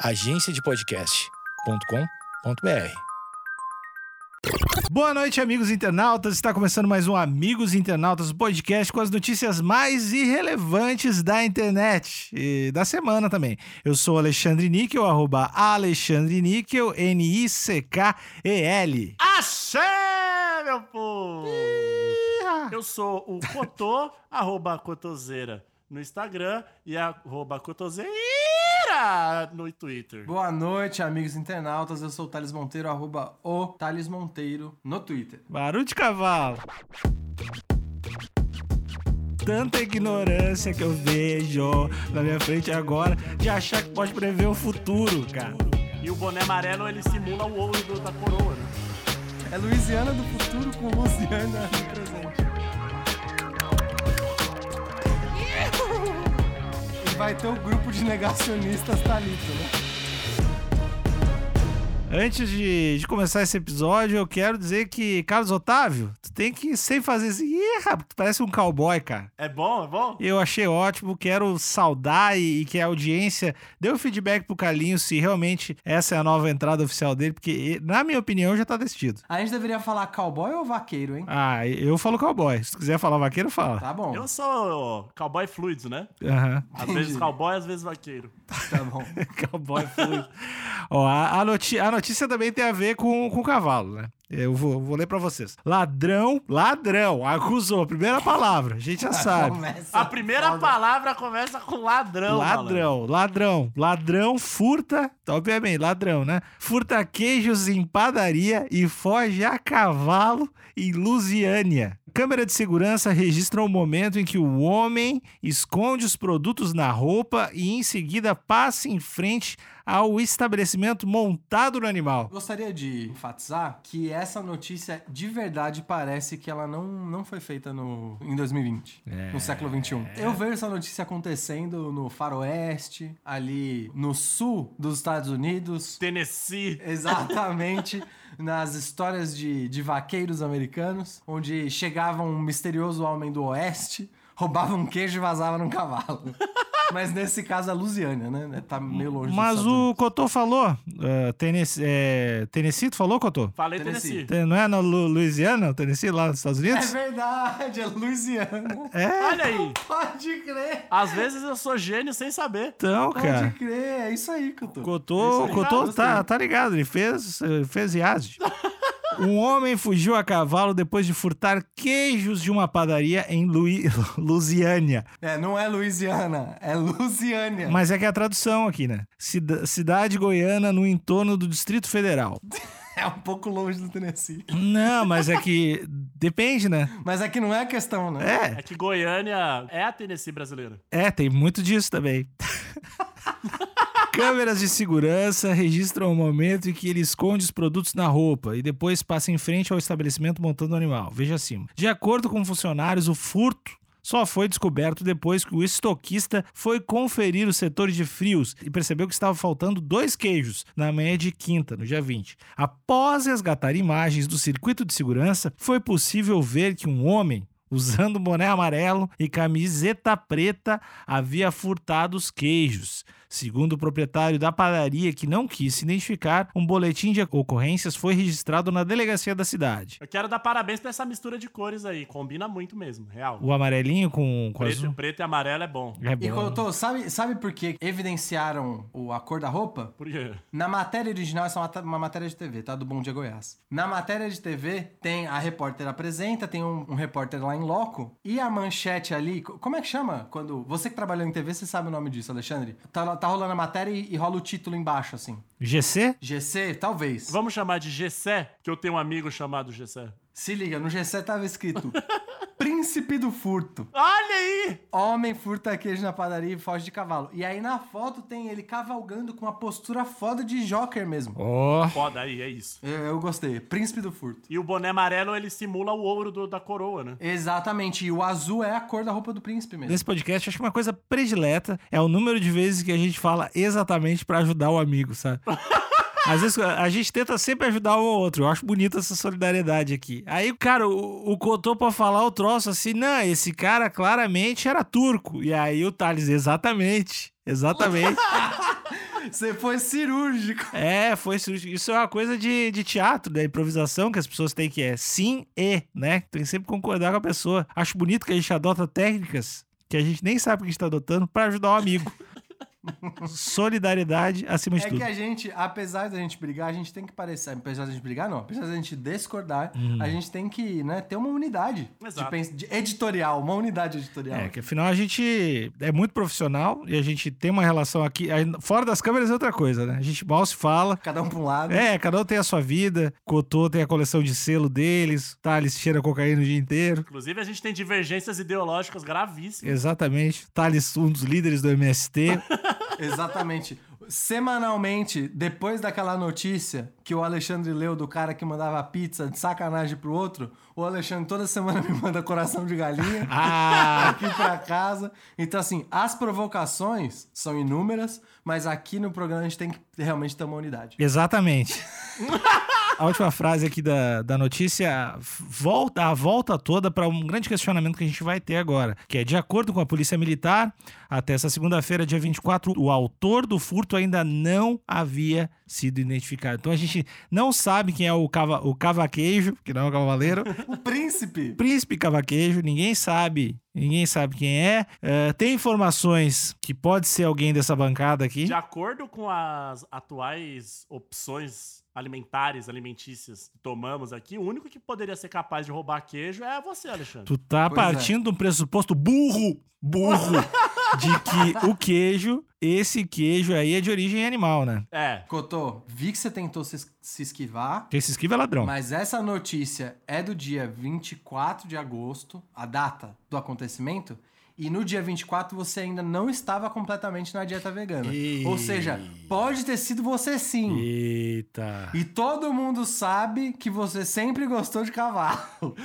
agenciadepodcast.com.br. Boa noite, amigos internautas. Está começando mais um Amigos Internautas, podcast com as notícias mais irrelevantes da internet e da semana também. Eu sou Alexandre Níquel, arroba Alexandre Níquel, N-I-C-K-E-L. Axé, meu povo! Eu sou o Cotô, arroba Cotoseira no Instagram e arroba Cotoseira no Twitter. Boa noite, amigos internautas. Eu sou o Thales Monteiro, arroba o Thales Monteiro no Twitter. Barulho de cavalo. Tanta ignorância que eu vejo na minha frente agora de achar que pode prever o futuro, cara. E o boné amarelo, ele simula o ouro do- da coroa, né? É Louisiana do futuro com Luciana no presente. Vai ter o grupo de negacionistas Talito, né? Antes de, de começar esse episódio, eu quero dizer que, Carlos Otávio, tu tem que sem fazer assim, ih, rapaz, tu parece um cowboy, cara. É bom, é bom? Eu achei ótimo, quero saudar e, e que a audiência dê o feedback pro Carlinhos se realmente essa é a nova entrada oficial dele, porque, na minha opinião, já tá decidido. A gente deveria falar cowboy ou vaqueiro, hein? Ah, eu falo cowboy. Se tu quiser falar vaqueiro, fala. Tá bom, Eu sou cowboy fluido, né? Aham. Às vezes cowboy, às vezes vaqueiro. tá bom. Cowboy fluido. Ó, a, a noti- a notícia também tem a ver com, com cavalo, né? Eu vou, vou ler pra vocês. Ladrão, ladrão, acusou. Primeira palavra, a gente já sabe. Começa A primeira foda. palavra começa com ladrão, malandro. Ladrão, ladrão, ladrão furta, obviamente, ladrão, né? Furta queijos em padaria e foge a cavalo em Lusiânia. Câmera de segurança registra o momento em que o homem esconde os produtos na roupa e em seguida passa em frente ao estabelecimento montado no animal. Gostaria de enfatizar que essa notícia de verdade parece que ela não, não foi feita no, em 2020, no século 21. Eu vejo essa notícia acontecendo no faroeste, ali no sul dos Estados Unidos, Tennessee. exatamente nas histórias de, de vaqueiros americanos, onde chegava um misterioso homem do oeste, roubava um queijo e vazava num cavalo. Mas nesse caso a Lusiânia, né? Tá meio longe Mas o. Cotô falou, uh, Tennessee, é, Tennessee, tu falou, Cotô? Falei Tennessee. Tennessee. Tem- Não é na Lu- Louisiana, Tennessee, lá nos Estados É Unidos? verdade, é Louisiana. É, Olha aí. Pode crer. Às vezes eu sou gênio sem saber. então, Pode cara. crer, é isso aí. Cotô, Isso aí. Cotô tá, tá ligado, ele fez, ele fez IASD. Um homem fugiu a cavalo depois de furtar queijos de uma padaria em Lui- Lusiânia. É, não é Louisiana, é Lusiânia. Mas é que é a tradução aqui, né? Cida- cidade goiana no entorno do Distrito Federal. É um pouco longe do Tennessee. Não, mas é que depende, né? Mas aqui não é a questão, né? É, É que Goiânia é a Tennessee brasileira. É, tem muito disso também. Câmeras de segurança registram o momento em que ele esconde os produtos na roupa e depois passa em frente ao estabelecimento montando o animal. Veja acima. De acordo com funcionários, o furto só foi descoberto depois que o estoquista foi conferir o setor de frios e percebeu que estava faltando dois queijos na manhã de quinta, no dia 20. Após resgatar imagens do circuito de segurança, foi possível ver que um homem usando boné amarelo e camiseta preta, havia furtado os queijos. Segundo o proprietário da padaria, que não quis se identificar, um boletim de ocorrências foi registrado na delegacia da cidade. Eu quero dar parabéns pra essa mistura de cores aí. Combina muito mesmo, real. O amarelinho com, com Preto, azul. preto e amarelo é bom. É E bom. Couto, sabe, sabe por que evidenciaram o- a cor da roupa? Por quê? Na matéria original, essa é uma, matéria de TV, tá? Do Bom Dia Goiás. Na matéria de TV, tem a repórter apresenta, tem um, um repórter lá em loco, e a manchete ali, co- como é que chama? Quando. Você que trabalhou em TV, você sabe o nome disso, Alexandre? Tá, tá rolando a matéria e, e rola o título embaixo, assim. GC? GC? Talvez. Vamos chamar de Gessé, que eu tenho um amigo chamado Gessé. Se liga, no GC tava escrito Príncipe do Furto. Olha aí! Homem furta queijo na padaria e foge de cavalo. E aí na foto tem ele cavalgando com uma postura foda de Joker mesmo. Ó. Foda aí, é isso. Eu, eu gostei. Príncipe do furto. E o boné amarelo, ele simula o ouro do- da coroa, né? Exatamente. E o azul é a cor da roupa do príncipe mesmo. Nesse podcast, acho que uma coisa predileta é o número de vezes que a gente fala exatamente pra ajudar o amigo, sabe? Às vezes a gente tenta sempre ajudar um ao outro. Eu acho bonita essa solidariedade aqui. Aí, cara, o, o Cotô pra falar o troço assim, não, esse cara claramente era turco. E aí o Thales, exatamente. Exatamente. Você foi cirúrgico. É, foi cirúrgico. Isso é uma coisa de, de teatro, da improvisação que as pessoas têm que é sim e, né? Tem que sempre concordar com a pessoa. Acho bonito que a gente adota técnicas que a gente nem sabe que a gente tá adotando para ajudar o amigo. Solidariedade acima de É tudo. que a gente, apesar da gente brigar, a gente tem que parecer. Apesar da gente brigar, não. Apesar da gente discordar, Uhum. a gente tem que né, ter uma unidade de, de editorial, uma unidade editorial. É, que afinal a gente é muito profissional e a gente tem uma relação aqui. Fora das câmeras é outra coisa, né? A gente mal se fala. Cada um pra um lado. É, cada um tem a sua vida. Cotô tem a coleção de selo deles. Thales cheira cocaína o dia inteiro. Inclusive, a gente tem divergências ideológicas gravíssimas. Exatamente. Thales, um dos líderes do MST. Exatamente. Semanalmente, depois daquela notícia que o Alexandre leu do cara que mandava pizza de sacanagem pro outro, o Alexandre toda semana me manda coração de galinha ah! aqui pra casa. Então, assim, as provocações são inúmeras, mas aqui no programa a gente tem que realmente ter uma unidade. Exatamente. A última frase aqui da, da notícia volta a volta toda para um grande questionamento que a gente vai ter agora, que é de acordo com a Polícia Militar, até essa segunda-feira, dia 24, o autor do furto ainda não havia sido identificado. Então a gente não sabe quem é o, cava, o cavaquejo, que não é o cavaleiro, O príncipe! Príncipe Cavaquejo, ninguém sabe, ninguém sabe quem é. Eh, tem informações que pode ser alguém dessa bancada aqui. De acordo com as atuais opções alimentares, alimentícias que tomamos aqui, o único que poderia ser capaz de roubar queijo é você, Alexandre. Tu tá Pois é. partindo de um pressuposto burro, burro, de que o queijo, esse queijo aí é de origem animal, né? É. Cotô, vi que você tentou se, se esquivar, Quem se esquiva é ladrão. mas essa notícia é do dia 24 de agosto, a data do acontecimento, e no dia 24 você ainda não estava completamente na dieta vegana. Ih. Ou seja, pode ter sido você sim. Eita. E todo mundo sabe que você sempre gostou de cavalo.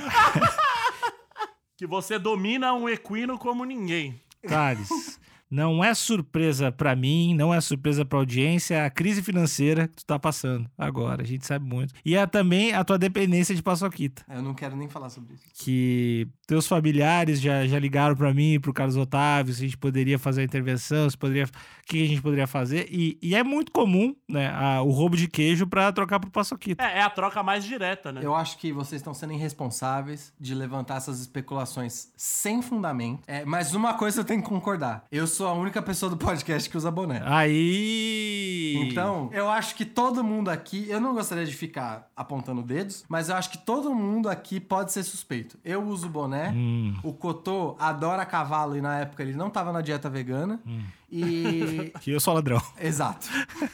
Que você domina um equino como ninguém. Thales, não é surpresa pra mim, não é surpresa pra audiência é a crise financeira que tu tá passando agora. A gente sabe muito. E é também a tua dependência de paçoquita. Eu não quero nem falar sobre isso. que teus familiares já, já ligaram pra mim, pro Carlos Otávio, se a gente poderia fazer a intervenção, se poderia, o que a gente poderia fazer. E, e é muito comum, né, a- o roubo de queijo pra trocar pro paçoquita. É, é a troca mais direta, né? Eu acho que vocês estão sendo irresponsáveis de levantar essas especulações sem fundamento. É, mas uma coisa eu tenho que concordar. Eu sou a única pessoa do podcast que usa boné. Aí. Então, eu acho que todo mundo aqui, eu não gostaria de ficar apontando dedos, mas eu acho que todo mundo aqui pode ser suspeito. Eu uso boné, Hum. o Cotô adora cavalo e na época ele não tava na dieta vegana. E. Que eu sou ladrão. Exato.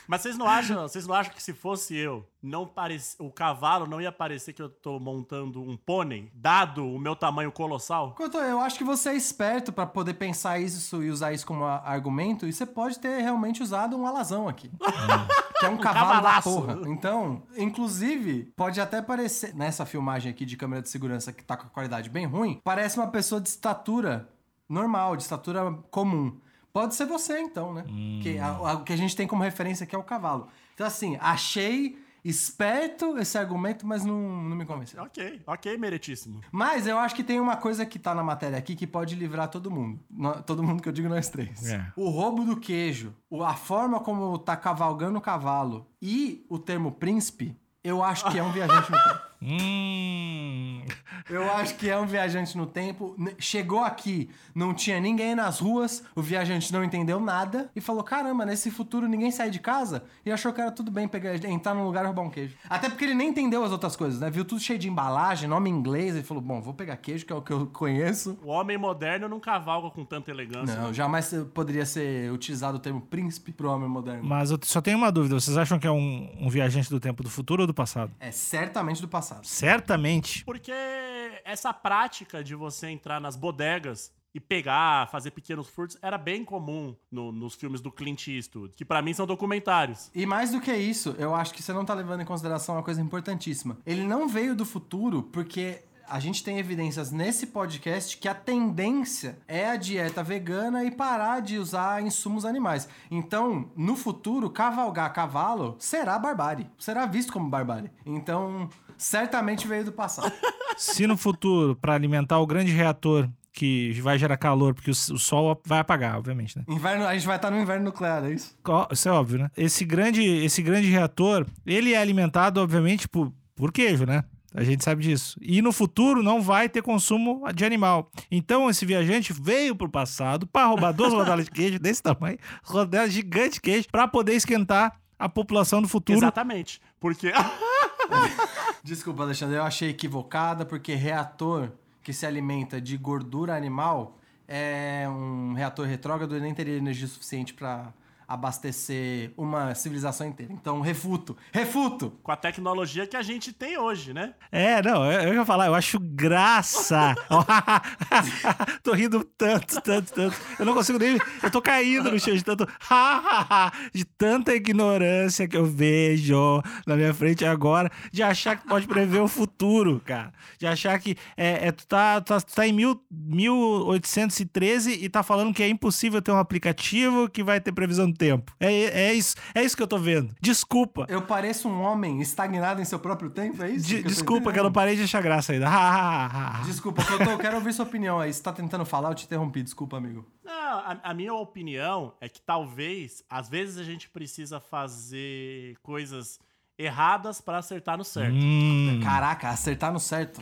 Mas vocês não acham, vocês não acham que se fosse eu, não parece, o cavalo não ia parecer que eu tô montando um pônei, dado o meu tamanho colossal? Eu acho que você é esperto pra poder pensar isso e usar isso como argumento, e você pode ter realmente usado um alazão aqui. que é um, cavalo da cavalaço. porra. Então, inclusive, pode até parecer, nessa filmagem aqui de câmera de segurança que tá com a qualidade bem ruim, parece uma pessoa de estatura normal, de estatura comum. Pode ser você, então, né? Que a- a- o que a gente tem como referência aqui é o cavalo. Então, assim, achei esperto esse argumento, mas não, não me convenceu. Ok, ok, meritíssimo. Mas eu acho que tem uma coisa que tá na matéria aqui que pode livrar todo mundo. No- todo mundo que eu digo nós três. É. O roubo do queijo, o- a forma como tá cavalgando o cavalo e o termo príncipe, eu acho que é um viajante no tempo. Hum. Eu acho que é um viajante no tempo. Chegou aqui, não tinha ninguém nas ruas, o viajante não entendeu nada e falou: caramba, nesse futuro ninguém sai de casa e achou que era tudo bem pegar, entrar num lugar e roubar um queijo. Até porque ele nem entendeu as outras coisas, né? Viu tudo cheio de embalagem, nome em inglês, e falou: bom, vou pegar queijo, que é o que eu conheço. O homem moderno não cavalga com tanta elegância. Não, jamais poderia ser utilizado o termo príncipe pro homem moderno. Mas eu só tenho uma dúvida. Vocês acham que é um, um viajante do tempo do futuro ou do passado? É certamente do passado. Certamente. Porque essa prática de você entrar nas bodegas e pegar, fazer pequenos furtos, era bem comum no- nos filmes do Clint Eastwood, que pra mim são documentários. E mais do que isso, eu acho que você não tá levando em consideração uma coisa importantíssima. Ele não veio do futuro porque a gente tem evidências nesse podcast que a tendência é a dieta vegana e parar de usar insumos animais. Então, no futuro, cavalgar cavalo será barbárie. Será visto como barbárie. Então, certamente veio do passado. Se no futuro, pra alimentar o grande reator que vai gerar calor, porque o, sol vai apagar, obviamente, né? Inverno, a gente vai estar no inverno nuclear, é isso? Isso é óbvio, né? Esse grande, esse grande reator, ele é alimentado, obviamente, por, por queijo, né? A gente sabe disso. E no futuro não vai ter consumo de animal. Então esse viajante veio pro passado para roubar duas rodelas de queijo desse tamanho, rodelas gigante de queijo, para poder esquentar a população do futuro. Exatamente. Porque. Desculpa, Alexandre, eu achei equivocada, porque reator que se alimenta de gordura animal é um reator retrógrado e nem teria energia suficiente pra abastecer uma civilização inteira. Então, refuto. Refuto! com a tecnologia que a gente tem hoje, né? É, não, eu, eu ia falar, eu acho graça. tô rindo tanto, tanto, tanto. Eu não consigo nem. Eu tô caindo no chão de tanto. de tanta ignorância que eu vejo na minha frente agora, de achar que pode prever o futuro, cara. De achar que é, é, tu, tá, tu tá, tu tá em mil, 1813 e tá falando que é impossível ter um aplicativo que vai ter previsão do tempo. É, é, isso, é isso que eu tô vendo. Desculpa. Eu pareço um homem estagnado em seu próprio tempo, é isso? De- que desculpa que eu não parei de achar graça ainda. Desculpa, que eu, tô- eu quero ouvir sua opinião aí. Você tá tentando falar, eu te interrompi. Desculpa, amigo. Não, a, a minha opinião é que talvez, às vezes, a gente precisa fazer coisas erradas pra acertar no certo. Hum. Caraca, acertar no certo.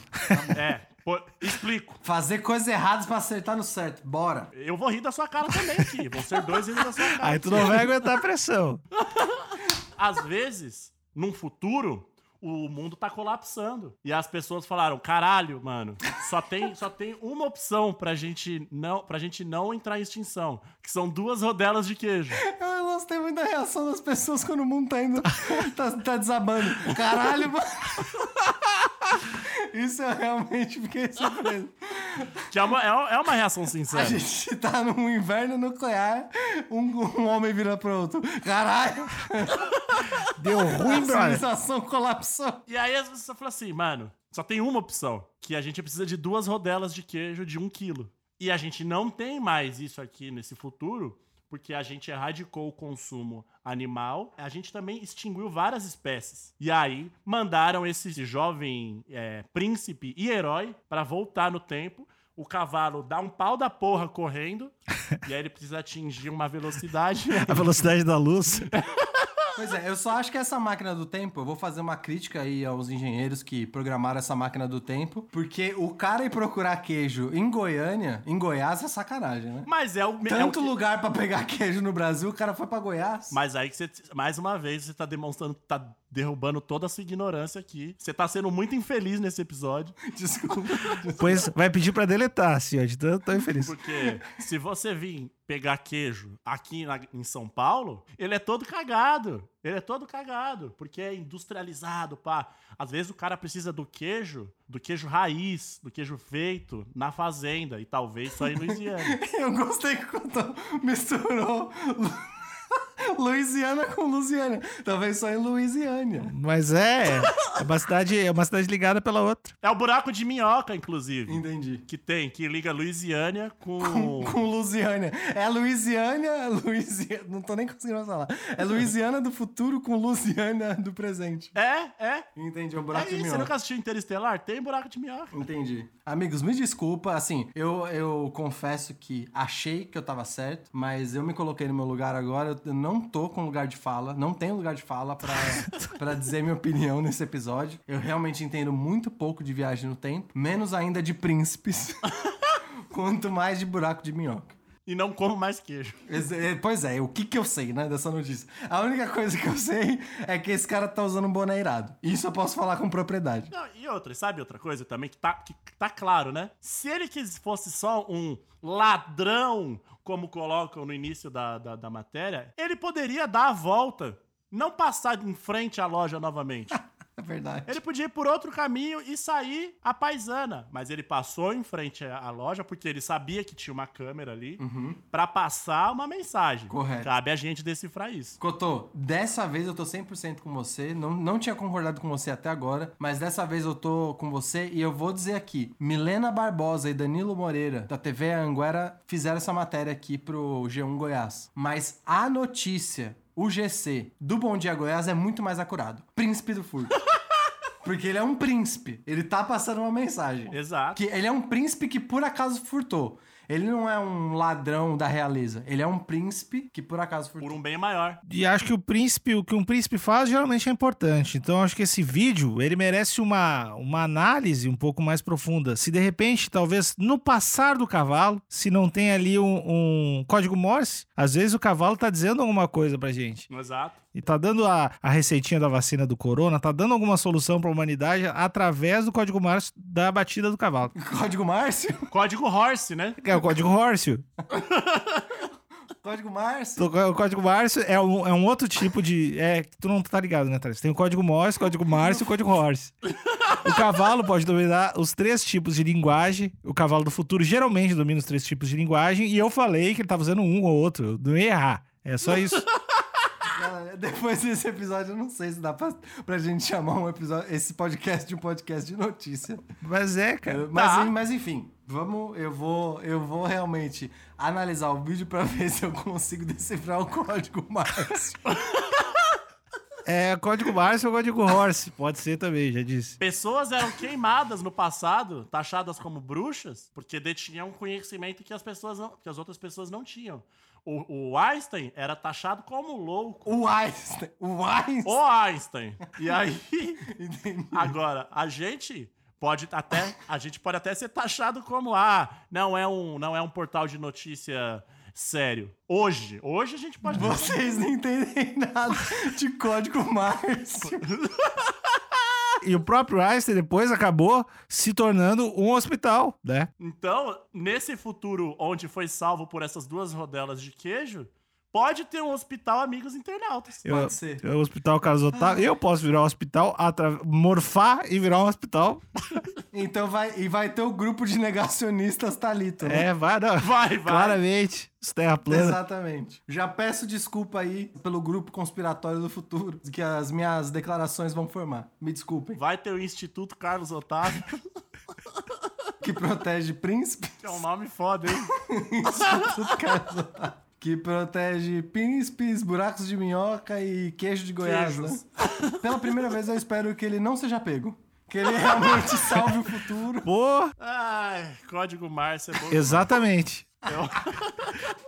É, pô, explico. Fazer coisas erradas pra acertar no certo. Bora. Eu vou rir da sua cara também aqui. Vão ser dois rindo da sua cara. Aí tu não vai aguentar a pressão. Às vezes, num futuro, o mundo tá colapsando. E as pessoas falaram: caralho, mano, só tem, só tem uma opção pra gente, não, pra gente não entrar em extinção. Que são duas rodelas de queijo. Eu gostei muito da reação das pessoas quando o mundo tá indo. tá, tá desabando. Caralho, mano. Isso eu realmente fiquei surpreso. Que é uma, é é uma reação A sincera. gente tá num inverno nuclear, um, um homem vira pro outro. Caralho, Deu a ruim, brother. civilização colapsou. E aí as pessoas falam assim, mano, só tem uma opção. Que a gente precisa de duas rodelas de queijo de um quilo. E a gente não tem mais isso aqui nesse futuro, porque a gente erradicou o consumo animal. A gente também extinguiu várias espécies. E aí mandaram esse jovem é, príncipe e herói pra voltar no tempo. O cavalo dá um pau da porra correndo. e aí ele precisa atingir uma velocidade. A velocidade da luz. Pois é, eu só acho que essa máquina do tempo, eu vou fazer uma crítica aí aos engenheiros que programaram essa máquina do tempo, porque o cara ir procurar queijo em Goiânia, em Goiás, é sacanagem, né? Mas é o, é o Tanto que- lugar pra pegar queijo no Brasil, o cara foi pra Goiás. Mas aí que você, mais uma vez, você tá demonstrando, tá derrubando toda a sua ignorância aqui. Você tá sendo muito infeliz nesse episódio. Desculpa. Pois vai pedir pra deletar, assim, ó, de tanto tô infeliz. Porque se você vir pegar queijo aqui na- em São Paulo, ele é todo cagado. Ele é todo cagado. Porque é industrializado, pá. Às vezes o cara precisa do queijo, do queijo raiz, do queijo feito na fazenda. E talvez só em Louisiana. Eu gostei que quando misturou Louisiana com Lusiana. Talvez só em Louisiana. Mas é, é uma cidade, é uma cidade ligada pela outra. é o buraco de minhoca, inclusive. Entendi. Que tem, que liga Louisiana com. Com Louisiana. É Louisiana, Louisiana. Não tô nem conseguindo falar. É Louisiana do futuro com Louisiana do presente. É, é. Entendi, é um É buraco de isso, você minhoca. nunca assistiu Interestelar? Tem buraco de minhoca. Entendi. Amigos, me desculpa, assim, eu, eu confesso que achei que eu tava certo, mas eu me coloquei no meu lugar agora, eu não tô com lugar de fala, não tenho lugar de fala pra, pra dizer minha opinião nesse episódio. Eu realmente entendo muito pouco de viagem no tempo, menos ainda de príncipes, quanto mais de buraco de minhoca. E não como mais queijo. É, Pois é, o que que eu sei, né, dessa notícia? A única coisa que eu sei é que esse cara tá usando um boné irado. Isso eu posso falar com propriedade. Não, e outra, sabe outra coisa também que tá, que tá claro, né? Se ele fosse só um ladrão, como colocam no início da, da, da matéria, ele poderia dar a volta, não passar em frente à loja novamente. É verdade. Ele podia ir por outro caminho e sair a paisana. Mas ele passou em frente à loja porque ele sabia que tinha uma câmera ali pra passar uma mensagem. Correto. Cabe a gente decifrar isso. Cotô, dessa vez eu tô 100% com você. Não, não tinha concordado com você até agora, mas dessa vez eu tô com você e eu vou dizer aqui: Milena Barbosa e Danilo Moreira, da TV Anguera, fizeram essa matéria aqui pro G1 Goiás. Mas a notícia, o GC, do Bom Dia Goiás é muito mais acurado. Príncipe do Furto. Porque ele é um príncipe. Ele tá passando uma mensagem. Exato. Que ele é um príncipe que por acaso furtou. Ele não é um ladrão da realeza. Ele é um príncipe que por acaso furtou. Por um bem maior. E acho que o príncipe, o que um príncipe faz geralmente é importante. Então acho que esse vídeo, ele merece uma, uma análise um pouco mais profunda. Se de repente, talvez no passar do cavalo, se não tem ali um, um código Morse, às vezes o cavalo tá dizendo alguma coisa pra gente. Exato. E tá dando a, a receitinha da vacina do corona, tá dando alguma solução pra humanidade através do código Morse da batida do cavalo. Código Márcio? Código Horse, né? É o código Horse. Código Márcio? O código Morse é um, é um outro tipo de. É que tu não tá ligado, né, Thales? Tem o código Morse, código Morse e o código Horse. O cavalo pode dominar os três tipos de linguagem. O cavalo do futuro geralmente domina os três tipos de linguagem. E eu falei que ele tava usando um ou outro. Eu não ia errar. É só isso. Galera, depois desse episódio, eu não sei se dá pra, pra gente chamar um episódio, esse podcast de um podcast de notícia. Mas é, cara. Eu- mas, Tá. mas enfim, vamos. Eu vou, eu vou realmente analisar o vídeo pra ver se eu consigo decifrar o código Márcio. É código Morse ou código Horse. Pode ser também, já disse. Pessoas eram queimadas no passado, taxadas como bruxas, porque detinham um conhecimento que as pessoas não, que as outras pessoas não tinham. O, o Einstein era taxado como louco. O Einstein. O Einstein. O Einstein. E aí, agora, a gente pode até, a gente pode até ser taxado como ah, não é um, não é um portal de notícia sério. Hoje, hoje a gente pode Vocês não entendem nada de código Márcio. E o próprio Einstein depois acabou se tornando um hospital, né? Então, nesse futuro onde foi salvo por essas duas rodelas de queijo, pode ter um hospital amigos internautas. Eu- Pode ser. É o hospital Carlos Otávio. Eu posso virar um hospital, atra- morfar e virar um hospital. Então vai. E vai ter o grupo de negacionistas Talito, né? É, vai, não. Vai, vai. Claramente. Os terra plana. Exatamente. Já peço desculpa aí pelo grupo conspiratório do futuro que as minhas declarações vão formar. Me desculpem. Vai ter o Instituto Carlos Otávio, Que protege príncipe. que é um nome foda, hein? Instituto Carlos Otávio. Que protege príncipes, buracos de minhoca e queijo de Goiás, né? Pela primeira vez eu espero que ele não seja pego. Que ele realmente salve o futuro. Pô, Ai, código Márcio é bom. exatamente. Eu-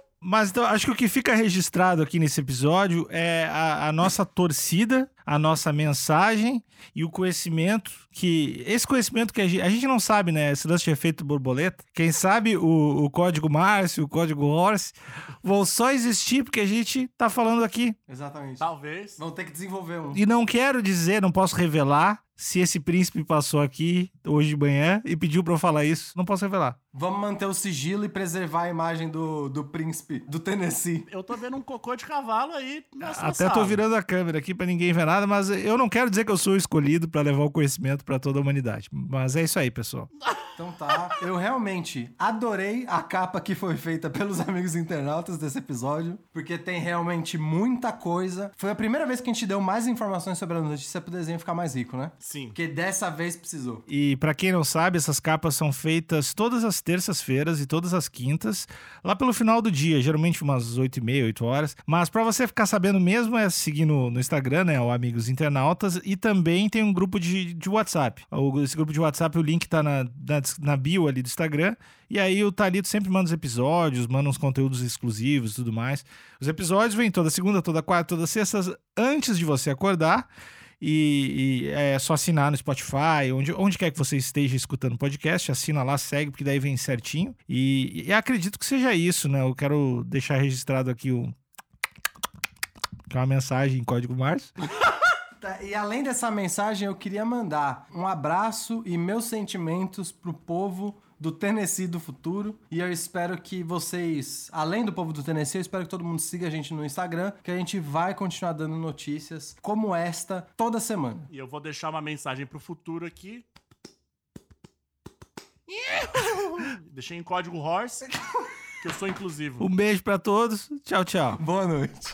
Mas então, acho que o que fica registrado aqui nesse episódio é a, a nossa torcida, a nossa mensagem e o conhecimento que. Esse conhecimento que a gente, a gente não sabe, né? Esse lance de efeito borboleta. Quem sabe o, o código Márcio, o código Horse vão só existir porque a gente tá falando aqui. Exatamente. Talvez. Vão ter que desenvolver um. E não quero dizer, não posso revelar se esse príncipe passou aqui hoje de manhã e pediu pra eu falar isso. Não posso revelar. Vamos manter o sigilo e preservar a imagem do, do príncipe do Tennessee. Eu tô vendo um cocô de cavalo aí nessa Até tô sala. virando a câmera aqui pra ninguém ver nada, mas eu não quero dizer que eu sou o escolhido pra levar o conhecimento pra toda a humanidade. Mas é isso aí, pessoal. Então tá. Eu realmente adorei a capa que foi feita pelos amigos internautas desse episódio, porque tem realmente muita coisa. Foi a primeira vez que a gente deu mais informações sobre a notícia pro desenho ficar mais rico, né? Sim. Porque dessa vez precisou. E pra quem não sabe, essas capas são feitas todas as terças-feiras e todas as quintas, lá pelo final do dia, geralmente umas 8 e meia, 8 horas. Mas pra você ficar sabendo mesmo é seguir no, no Instagram, né, o Amigos Internautas, e também tem um grupo de, de WhatsApp. Esse grupo de WhatsApp, o link tá na, na, na bio ali do Instagram. E aí o Talito sempre manda os episódios, manda uns conteúdos exclusivos e tudo mais. Os episódios vêm toda segunda, toda quarta, toda sexta, antes de você acordar. E, e é só assinar no Spotify, onde, onde quer que você esteja escutando o podcast, assina lá, segue, porque daí vem certinho. E, e acredito que seja isso, né? Eu quero deixar registrado aqui o. Que é uma mensagem em código Márcio. Tá, e além dessa mensagem, eu queria mandar um abraço e meus sentimentos pro povo do Tennessee do futuro. E eu espero que vocês, além do povo do Tennessee, eu espero que todo mundo siga a gente no Instagram, que a gente vai continuar dando notícias como esta toda semana. E eu vou deixar uma mensagem pro futuro aqui. Deixei em código Horse, que eu sou inclusivo. Um beijo pra todos. Tchau, tchau. Boa noite.